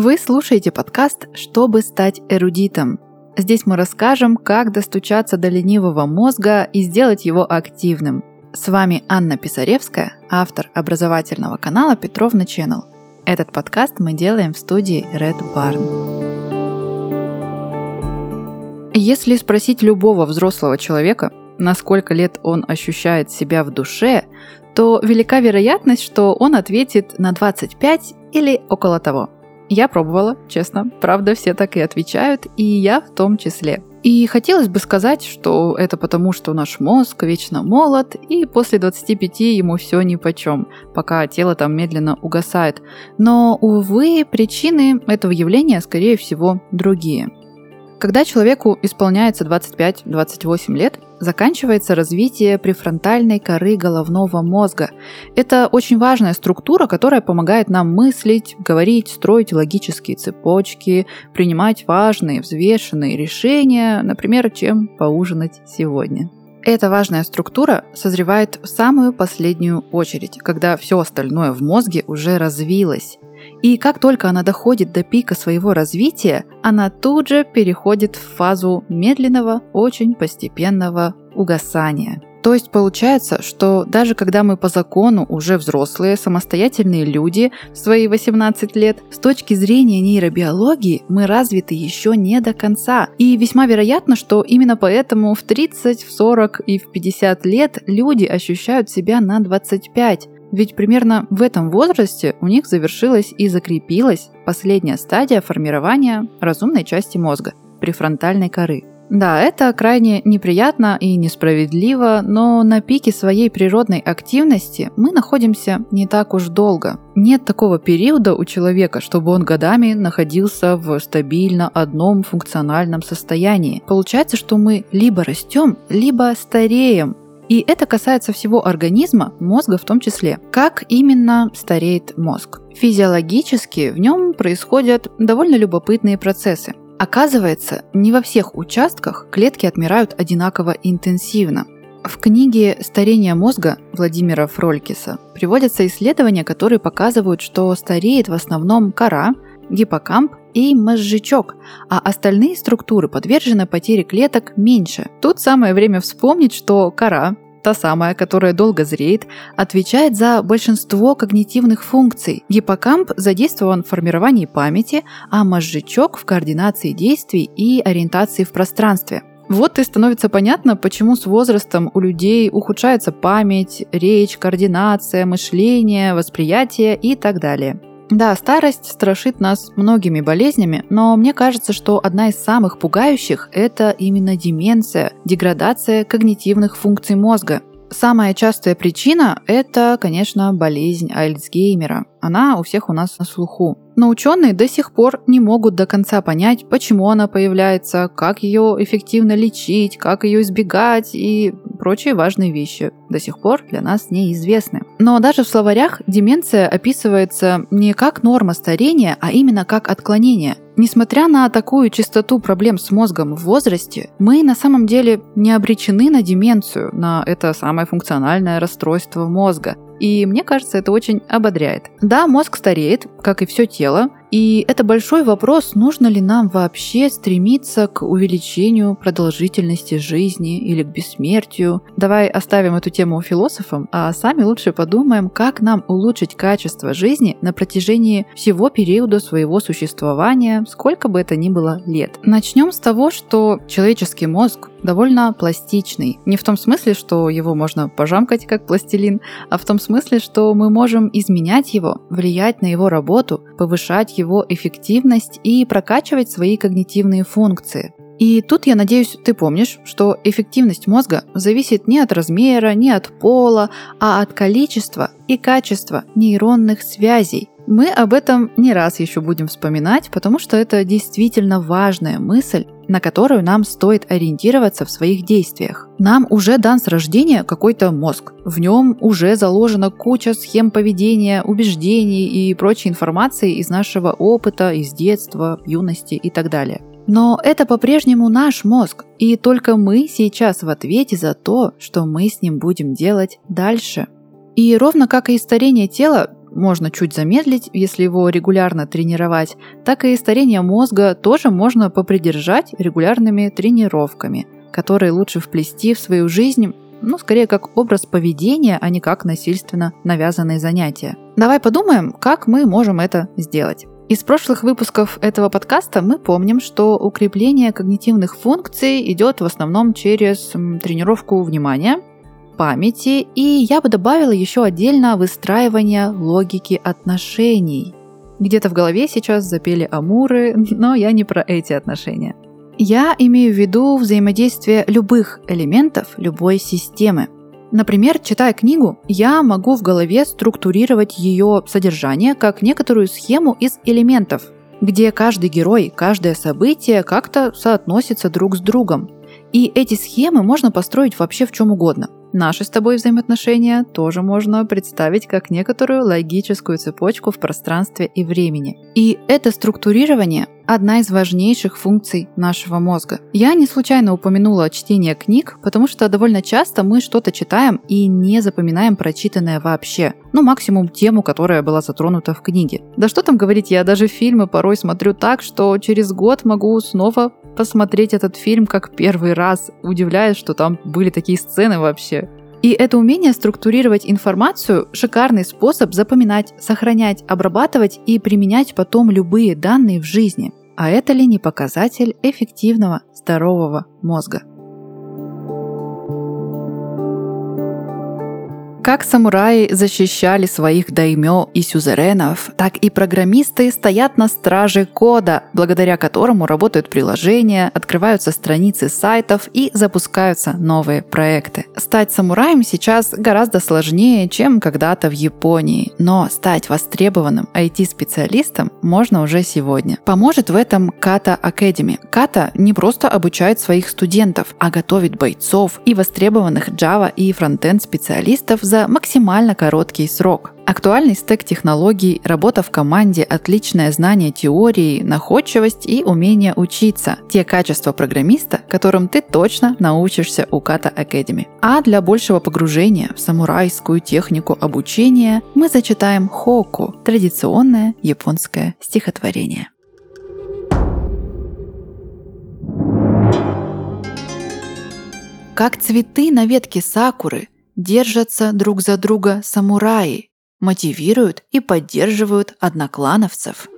Вы слушаете подкаст «Чтобы стать эрудитом». Здесь мы расскажем, как достучаться до ленивого мозга и сделать его активным. С вами Анна Писаревская, автор образовательного канала Петровна Channel. Этот подкаст мы делаем в студии Red Barn. Если спросить любого взрослого человека, на сколько лет он ощущает себя в душе, то велика вероятность, что он ответит на 25 или около того – я пробовала, честно. Правда, все так и отвечают, и я в том числе. И хотелось бы сказать, что это потому, что наш мозг вечно молод, и после 25 ему все ни по чем, пока тело там медленно угасает. Но, увы, причины этого явления, скорее всего, другие. Когда человеку исполняется 25-28 лет, заканчивается развитие префронтальной коры головного мозга. Это очень важная структура, которая помогает нам мыслить, говорить, строить логические цепочки, принимать важные, взвешенные решения, например, чем поужинать сегодня. Эта важная структура созревает в самую последнюю очередь, когда все остальное в мозге уже развилось. И как только она доходит до пика своего развития, она тут же переходит в фазу медленного, очень постепенного угасания. То есть получается, что даже когда мы по закону уже взрослые, самостоятельные люди в свои 18 лет, с точки зрения нейробиологии мы развиты еще не до конца. И весьма вероятно, что именно поэтому в 30, в 40 и в 50 лет люди ощущают себя на 25. Ведь примерно в этом возрасте у них завершилась и закрепилась последняя стадия формирования разумной части мозга – префронтальной коры. Да, это крайне неприятно и несправедливо, но на пике своей природной активности мы находимся не так уж долго. Нет такого периода у человека, чтобы он годами находился в стабильно одном функциональном состоянии. Получается, что мы либо растем, либо стареем, и это касается всего организма, мозга в том числе. Как именно стареет мозг? Физиологически в нем происходят довольно любопытные процессы. Оказывается, не во всех участках клетки отмирают одинаково интенсивно. В книге «Старение мозга» Владимира Фролькиса приводятся исследования, которые показывают, что стареет в основном кора, гиппокамп и мозжечок, а остальные структуры подвержены потере клеток меньше. Тут самое время вспомнить, что кора, та самая, которая долго зреет, отвечает за большинство когнитивных функций. Гиппокамп задействован в формировании памяти, а мозжечок в координации действий и ориентации в пространстве. Вот и становится понятно, почему с возрастом у людей ухудшается память, речь, координация, мышление, восприятие и так далее. Да, старость страшит нас многими болезнями, но мне кажется, что одна из самых пугающих – это именно деменция, деградация когнитивных функций мозга. Самая частая причина – это, конечно, болезнь Альцгеймера. Она у всех у нас на слуху. Но ученые до сих пор не могут до конца понять, почему она появляется, как ее эффективно лечить, как ее избегать и прочие важные вещи до сих пор для нас неизвестны. Но даже в словарях деменция описывается не как норма старения, а именно как отклонение. Несмотря на такую частоту проблем с мозгом в возрасте, мы на самом деле не обречены на деменцию, на это самое функциональное расстройство мозга. И мне кажется, это очень ободряет. Да, мозг стареет, как и все тело, и это большой вопрос, нужно ли нам вообще стремиться к увеличению продолжительности жизни или к бессмертию. Давай оставим эту тему философам, а сами лучше подумаем, как нам улучшить качество жизни на протяжении всего периода своего существования, сколько бы это ни было лет. Начнем с того, что человеческий мозг довольно пластичный. Не в том смысле, что его можно пожамкать как пластилин, а в том смысле, что мы можем изменять его, влиять на его работу, повышать его эффективность и прокачивать свои когнитивные функции. И тут, я надеюсь, ты помнишь, что эффективность мозга зависит не от размера, не от пола, а от количества и качества нейронных связей, мы об этом не раз еще будем вспоминать, потому что это действительно важная мысль, на которую нам стоит ориентироваться в своих действиях. Нам уже дан с рождения какой-то мозг. В нем уже заложена куча схем поведения, убеждений и прочей информации из нашего опыта, из детства, юности и так далее. Но это по-прежнему наш мозг, и только мы сейчас в ответе за то, что мы с ним будем делать дальше. И ровно как и старение тела, можно чуть замедлить, если его регулярно тренировать, так и старение мозга тоже можно попридержать регулярными тренировками, которые лучше вплести в свою жизнь ну, скорее как образ поведения, а не как насильственно навязанные занятия. Давай подумаем, как мы можем это сделать. Из прошлых выпусков этого подкаста мы помним, что укрепление когнитивных функций идет в основном через тренировку внимания, памяти, и я бы добавила еще отдельно выстраивание логики отношений. Где-то в голове сейчас запели амуры, но я не про эти отношения. Я имею в виду взаимодействие любых элементов любой системы. Например, читая книгу, я могу в голове структурировать ее содержание как некоторую схему из элементов, где каждый герой, каждое событие как-то соотносится друг с другом. И эти схемы можно построить вообще в чем угодно. Наши с тобой взаимоотношения тоже можно представить как некоторую логическую цепочку в пространстве и времени. И это структурирование – одна из важнейших функций нашего мозга. Я не случайно упомянула чтение книг, потому что довольно часто мы что-то читаем и не запоминаем прочитанное вообще. Ну, максимум тему, которая была затронута в книге. Да что там говорить, я даже фильмы порой смотрю так, что через год могу снова посмотреть этот фильм как первый раз, удивляясь, что там были такие сцены вообще. И это умение структурировать информацию – шикарный способ запоминать, сохранять, обрабатывать и применять потом любые данные в жизни. А это ли не показатель эффективного здорового мозга? Как самураи защищали своих даймё и сюзеренов, так и программисты стоят на страже кода, благодаря которому работают приложения, открываются страницы сайтов и запускаются новые проекты. Стать самураем сейчас гораздо сложнее, чем когда-то в Японии, но стать востребованным IT-специалистом можно уже сегодня. Поможет в этом Kata Academy. Kata не просто обучает своих студентов, а готовит бойцов и востребованных Java и фронтенд специалистов за за максимально короткий срок. Актуальный стек технологий, работа в команде, отличное знание теории, находчивость и умение учиться – те качества программиста, которым ты точно научишься у Kata Academy. А для большего погружения в самурайскую технику обучения мы зачитаем хоку – традиционное японское стихотворение. Как цветы на ветке сакуры – держатся друг за друга самураи, мотивируют и поддерживают одноклановцев.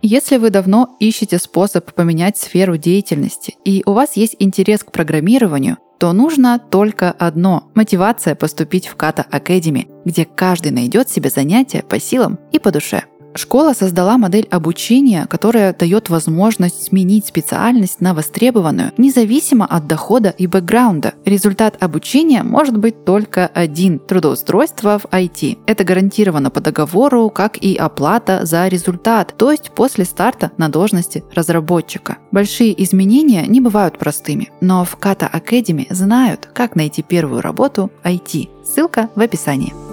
Если вы давно ищете способ поменять сферу деятельности и у вас есть интерес к программированию, то нужно только одно – мотивация поступить в Kata Academy, где каждый найдет себе занятие по силам и по душе – Школа создала модель обучения, которая дает возможность сменить специальность на востребованную, независимо от дохода и бэкграунда. Результат обучения может быть только один – трудоустройство в IT. Это гарантировано по договору, как и оплата за результат, то есть после старта на должности разработчика. Большие изменения не бывают простыми, но в Kata Academy знают, как найти первую работу IT. Ссылка в описании.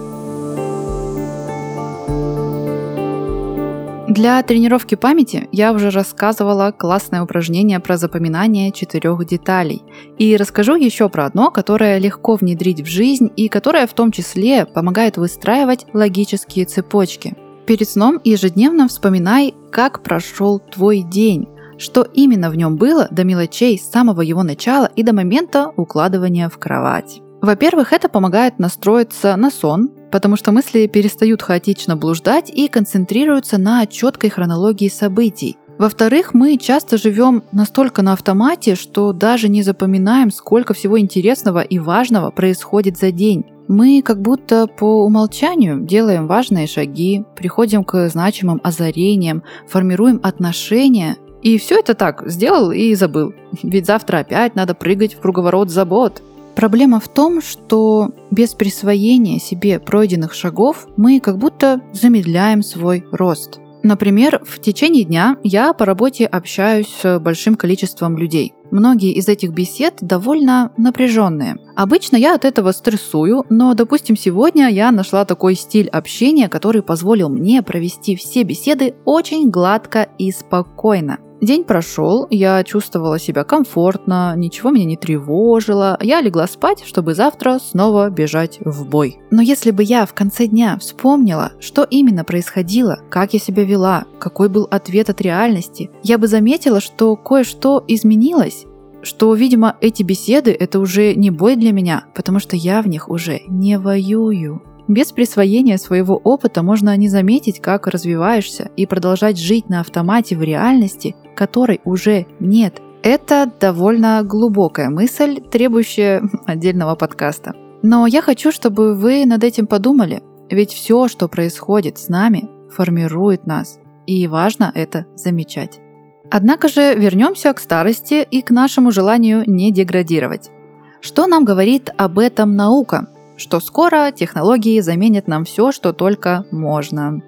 Для тренировки памяти я уже рассказывала классное упражнение про запоминание четырех деталей. И расскажу еще про одно, которое легко внедрить в жизнь и которое в том числе помогает выстраивать логические цепочки. Перед сном ежедневно вспоминай, как прошел твой день, что именно в нем было до мелочей с самого его начала и до момента укладывания в кровать. Во-первых, это помогает настроиться на сон, потому что мысли перестают хаотично блуждать и концентрируются на четкой хронологии событий. Во-вторых, мы часто живем настолько на автомате, что даже не запоминаем, сколько всего интересного и важного происходит за день. Мы как будто по умолчанию делаем важные шаги, приходим к значимым озарениям, формируем отношения, и все это так, сделал и забыл. Ведь завтра опять надо прыгать в круговорот забот. Проблема в том, что без присвоения себе пройденных шагов мы как будто замедляем свой рост. Например, в течение дня я по работе общаюсь с большим количеством людей. Многие из этих бесед довольно напряженные. Обычно я от этого стрессую, но, допустим, сегодня я нашла такой стиль общения, который позволил мне провести все беседы очень гладко и спокойно. День прошел, я чувствовала себя комфортно, ничего меня не тревожило. Я легла спать, чтобы завтра снова бежать в бой. Но если бы я в конце дня вспомнила, что именно происходило, как я себя вела, какой был ответ от реальности, я бы заметила, что кое-что изменилось, что, видимо, эти беседы – это уже не бой для меня, потому что я в них уже не воюю. Без присвоения своего опыта можно не заметить, как развиваешься и продолжать жить на автомате в реальности, которой уже нет. Это довольно глубокая мысль, требующая отдельного подкаста. Но я хочу, чтобы вы над этим подумали, ведь все, что происходит с нами, формирует нас, и важно это замечать. Однако же вернемся к старости и к нашему желанию не деградировать. Что нам говорит об этом наука? Что скоро технологии заменят нам все, что только можно.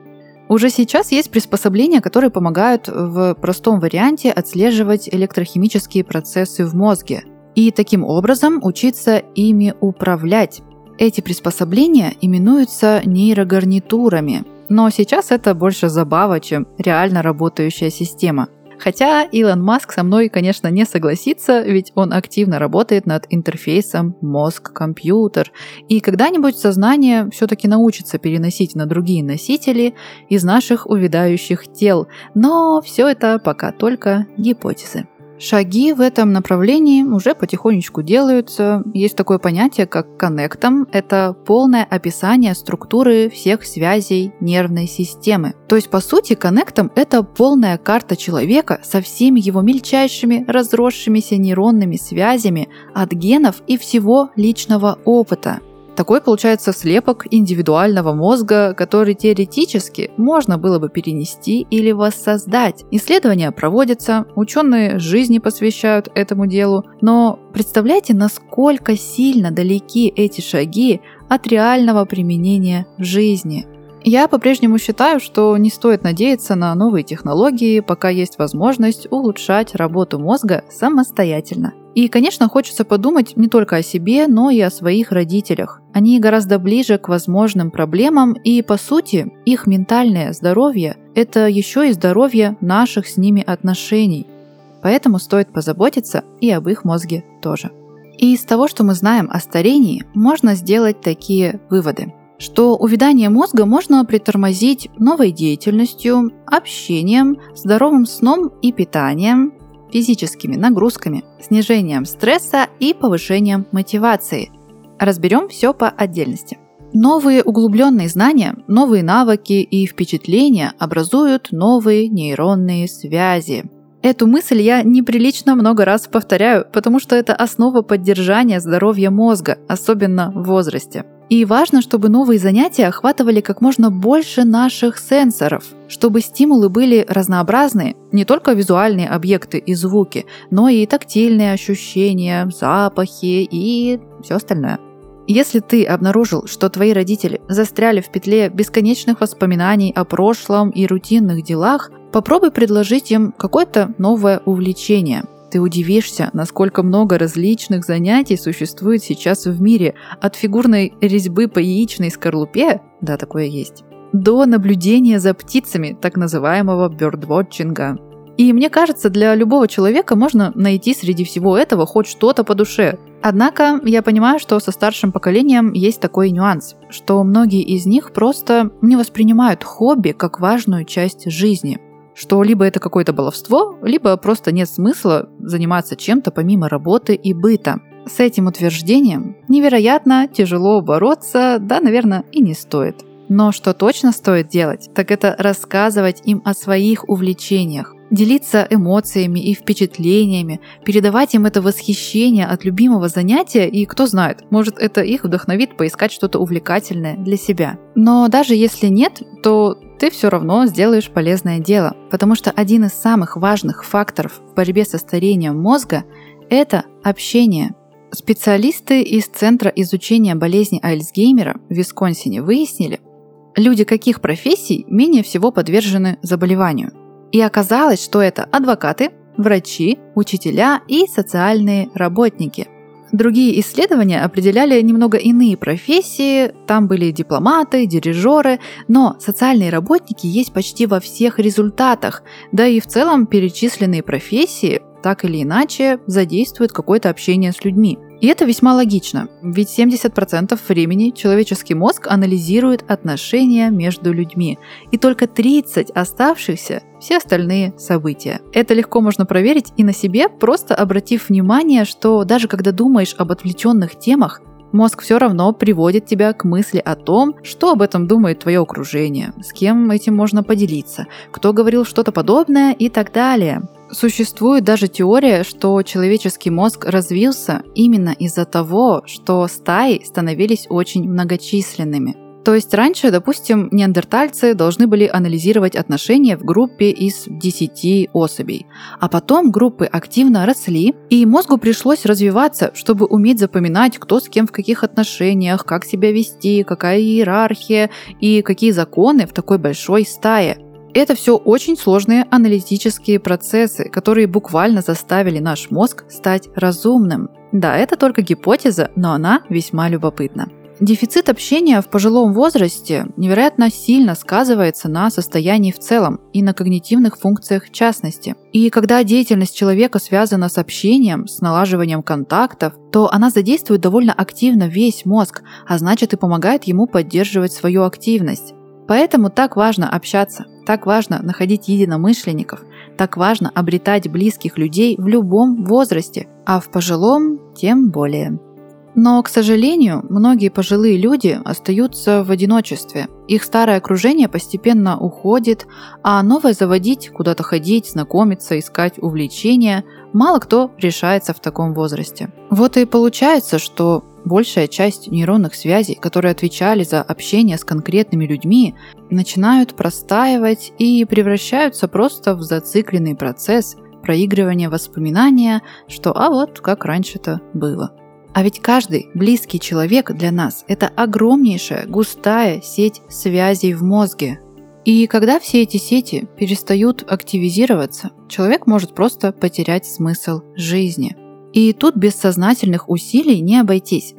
Уже сейчас есть приспособления, которые помогают в простом варианте отслеживать электрохимические процессы в мозге и таким образом учиться ими управлять. Эти приспособления именуются нейрогарнитурами, но сейчас это больше забава, чем реально работающая система – Хотя Илон Маск со мной, конечно, не согласится, ведь он активно работает над интерфейсом мозг-компьютер. И когда-нибудь сознание все-таки научится переносить на другие носители из наших увядающих тел. Но все это пока только гипотезы. Шаги в этом направлении уже потихонечку делаются. Есть такое понятие, как коннектом. Это полное описание структуры всех связей нервной системы. То есть, по сути, коннектом – это полная карта человека со всеми его мельчайшими разросшимися нейронными связями от генов и всего личного опыта. Такой получается слепок индивидуального мозга, который теоретически можно было бы перенести или воссоздать. Исследования проводятся, ученые жизни посвящают этому делу, но представляете, насколько сильно далеки эти шаги от реального применения в жизни. Я по-прежнему считаю, что не стоит надеяться на новые технологии, пока есть возможность улучшать работу мозга самостоятельно. И, конечно, хочется подумать не только о себе, но и о своих родителях. Они гораздо ближе к возможным проблемам, и, по сути, их ментальное здоровье – это еще и здоровье наших с ними отношений. Поэтому стоит позаботиться и об их мозге тоже. И из того, что мы знаем о старении, можно сделать такие выводы – что увядание мозга можно притормозить новой деятельностью, общением, здоровым сном и питанием, физическими нагрузками, снижением стресса и повышением мотивации. Разберем все по отдельности. Новые углубленные знания, новые навыки и впечатления образуют новые нейронные связи. Эту мысль я неприлично много раз повторяю, потому что это основа поддержания здоровья мозга, особенно в возрасте. И важно, чтобы новые занятия охватывали как можно больше наших сенсоров, чтобы стимулы были разнообразные, не только визуальные объекты и звуки, но и тактильные ощущения, запахи и все остальное. Если ты обнаружил, что твои родители застряли в петле бесконечных воспоминаний о прошлом и рутинных делах, попробуй предложить им какое-то новое увлечение – ты удивишься, насколько много различных занятий существует сейчас в мире, от фигурной резьбы по яичной скорлупе, да, такое есть, до наблюдения за птицами, так называемого бёрдвотчинга. И мне кажется, для любого человека можно найти среди всего этого хоть что-то по душе. Однако я понимаю, что со старшим поколением есть такой нюанс, что многие из них просто не воспринимают хобби как важную часть жизни что либо это какое-то баловство, либо просто нет смысла заниматься чем-то помимо работы и быта. С этим утверждением невероятно тяжело бороться, да, наверное, и не стоит. Но что точно стоит делать, так это рассказывать им о своих увлечениях, делиться эмоциями и впечатлениями, передавать им это восхищение от любимого занятия, и кто знает, может это их вдохновит поискать что-то увлекательное для себя. Но даже если нет, то ты все равно сделаешь полезное дело, потому что один из самых важных факторов в борьбе со старением мозга – это общение. Специалисты из Центра изучения болезни Альцгеймера в Висконсине выяснили, люди каких профессий менее всего подвержены заболеванию. И оказалось, что это адвокаты, врачи, учителя и социальные работники. Другие исследования определяли немного иные профессии, там были дипломаты, дирижеры, но социальные работники есть почти во всех результатах, да и в целом перечисленные профессии так или иначе задействуют какое-то общение с людьми. И это весьма логично, ведь 70% времени человеческий мозг анализирует отношения между людьми, и только 30 оставшихся – все остальные события. Это легко можно проверить и на себе, просто обратив внимание, что даже когда думаешь об отвлеченных темах, мозг все равно приводит тебя к мысли о том, что об этом думает твое окружение, с кем этим можно поделиться, кто говорил что-то подобное и так далее. Существует даже теория, что человеческий мозг развился именно из-за того, что стаи становились очень многочисленными. То есть раньше, допустим, неандертальцы должны были анализировать отношения в группе из 10 особей. А потом группы активно росли, и мозгу пришлось развиваться, чтобы уметь запоминать, кто с кем в каких отношениях, как себя вести, какая иерархия и какие законы в такой большой стае. Это все очень сложные аналитические процессы, которые буквально заставили наш мозг стать разумным. Да, это только гипотеза, но она весьма любопытна. Дефицит общения в пожилом возрасте невероятно сильно сказывается на состоянии в целом и на когнитивных функциях в частности. И когда деятельность человека связана с общением, с налаживанием контактов, то она задействует довольно активно весь мозг, а значит и помогает ему поддерживать свою активность. Поэтому так важно общаться, так важно находить единомышленников, так важно обретать близких людей в любом возрасте, а в пожилом тем более. Но, к сожалению, многие пожилые люди остаются в одиночестве. Их старое окружение постепенно уходит, а новое заводить, куда-то ходить, знакомиться, искать увлечения мало кто решается в таком возрасте. Вот и получается, что большая часть нейронных связей, которые отвечали за общение с конкретными людьми, начинают простаивать и превращаются просто в зацикленный процесс проигрывания воспоминания, что «а вот как раньше-то было». А ведь каждый близкий человек для нас – это огромнейшая густая сеть связей в мозге. И когда все эти сети перестают активизироваться, человек может просто потерять смысл жизни. И тут без сознательных усилий не обойтись.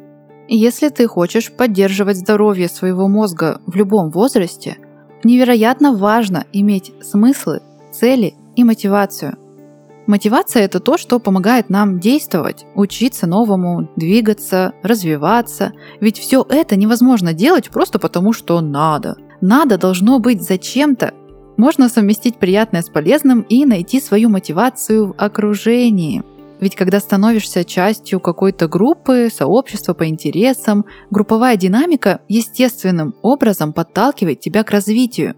Если ты хочешь поддерживать здоровье своего мозга в любом возрасте, невероятно важно иметь смыслы, цели и мотивацию – Мотивация – это то, что помогает нам действовать, учиться новому, двигаться, развиваться. Ведь все это невозможно делать просто потому, что надо. Надо должно быть зачем-то. Можно совместить приятное с полезным и найти свою мотивацию в окружении. Ведь когда становишься частью какой-то группы, сообщества по интересам, групповая динамика естественным образом подталкивает тебя к развитию.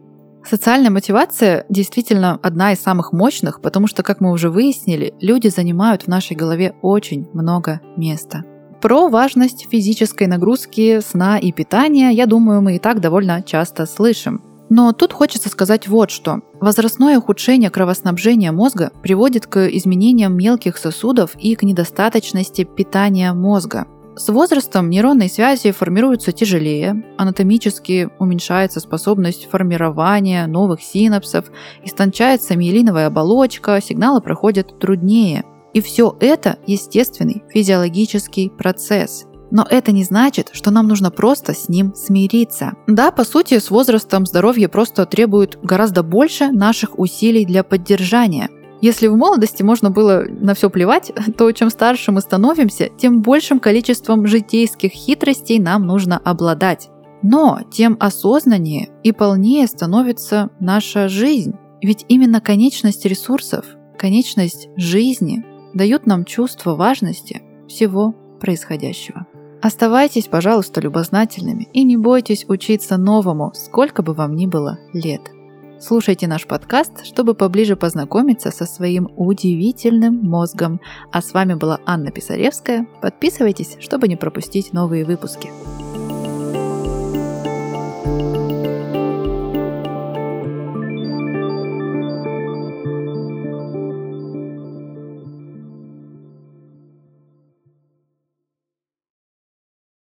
Социальная мотивация действительно одна из самых мощных, потому что, как мы уже выяснили, люди занимают в нашей голове очень много места. Про важность физической нагрузки, сна и питания, я думаю, мы и так довольно часто слышим. Но тут хочется сказать вот что. Возрастное ухудшение кровоснабжения мозга приводит к изменениям мелких сосудов и к недостаточности питания мозга. С возрастом нейронные связи формируются тяжелее, анатомически уменьшается способность формирования новых синапсов, истончается миелиновая оболочка, сигналы проходят труднее. И все это естественный физиологический процесс. Но это не значит, что нам нужно просто с ним смириться. Да, по сути, с возрастом здоровье просто требует гораздо больше наших усилий для поддержания. Если в молодости можно было на все плевать, то чем старше мы становимся, тем большим количеством житейских хитростей нам нужно обладать. Но тем осознаннее и полнее становится наша жизнь. Ведь именно конечность ресурсов, конечность жизни дают нам чувство важности всего происходящего. Оставайтесь, пожалуйста, любознательными и не бойтесь учиться новому, сколько бы вам ни было лет. Слушайте наш подкаст, чтобы поближе познакомиться со своим удивительным мозгом. А с вами была Анна Писаревская. Подписывайтесь, чтобы не пропустить новые выпуски.